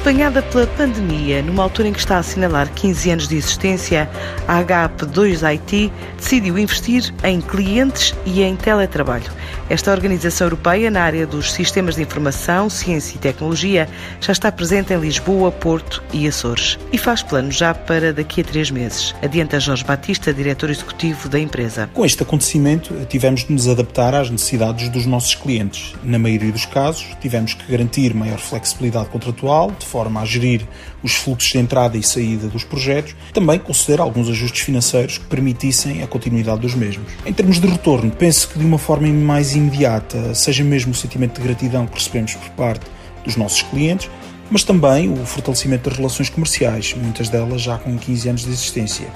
Apanhada pela pandemia, numa altura em que está a assinalar 15 anos de existência, a HP2IT decidiu investir em clientes e em teletrabalho. Esta organização europeia na área dos sistemas de informação, ciência e tecnologia já está presente em Lisboa, Porto e Açores e faz planos já para daqui a três meses. Adianta Jorge Batista, diretor executivo da empresa. Com este acontecimento, tivemos de nos adaptar às necessidades dos nossos clientes. Na maioria dos casos, tivemos que garantir maior flexibilidade contratual de forma a gerir os fluxos de entrada e saída dos projetos, também conceder alguns ajustes financeiros que permitissem a continuidade dos mesmos. Em termos de retorno, penso que de uma forma mais imediata, seja mesmo o sentimento de gratidão que recebemos por parte dos nossos clientes, mas também o fortalecimento das relações comerciais, muitas delas já com 15 anos de existência.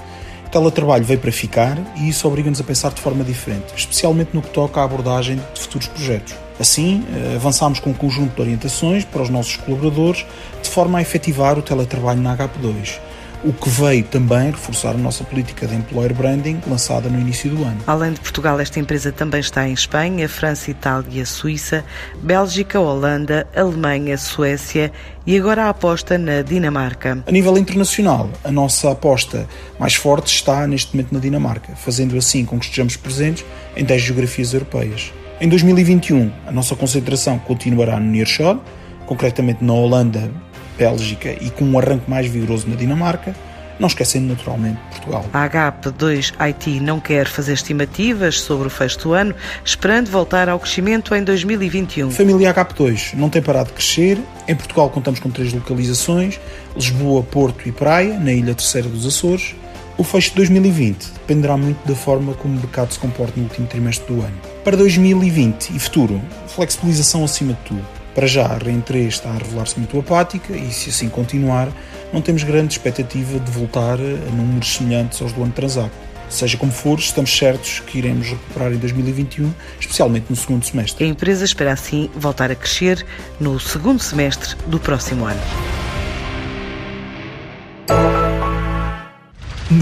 O teletrabalho veio para ficar e isso obriga-nos a pensar de forma diferente, especialmente no que toca à abordagem futuros projetos. Assim, eh, avançámos com um conjunto de orientações para os nossos colaboradores, de forma a efetivar o teletrabalho na HP2 o que veio também reforçar a nossa política de employer branding lançada no início do ano. Além de Portugal, esta empresa também está em Espanha, França, Itália, Suíça, Bélgica, Holanda, Alemanha, Suécia e agora a aposta na Dinamarca. A nível internacional, a nossa aposta mais forte está neste momento na Dinamarca, fazendo assim com que estejamos presentes em 10 geografias europeias. Em 2021, a nossa concentração continuará no Nearshore, concretamente na Holanda, Bélgica e com um arranque mais vigoroso na Dinamarca, não esquecendo naturalmente Portugal. A HP2IT não quer fazer estimativas sobre o fecho do ano, esperando voltar ao crescimento em 2021. A família HP2 não tem parado de crescer. Em Portugal contamos com três localizações: Lisboa, Porto e Praia, na Ilha Terceira dos Açores. O fecho de 2020 dependerá muito da forma como o mercado se comporta no último trimestre do ano. Para 2020 e futuro, flexibilização acima de tudo. Para já, a REN3 está a revelar-se muito apática e, se assim continuar, não temos grande expectativa de voltar a números semelhantes aos do ano transato. Seja como for, estamos certos que iremos recuperar em 2021, especialmente no segundo semestre. A empresa espera assim voltar a crescer no segundo semestre do próximo ano.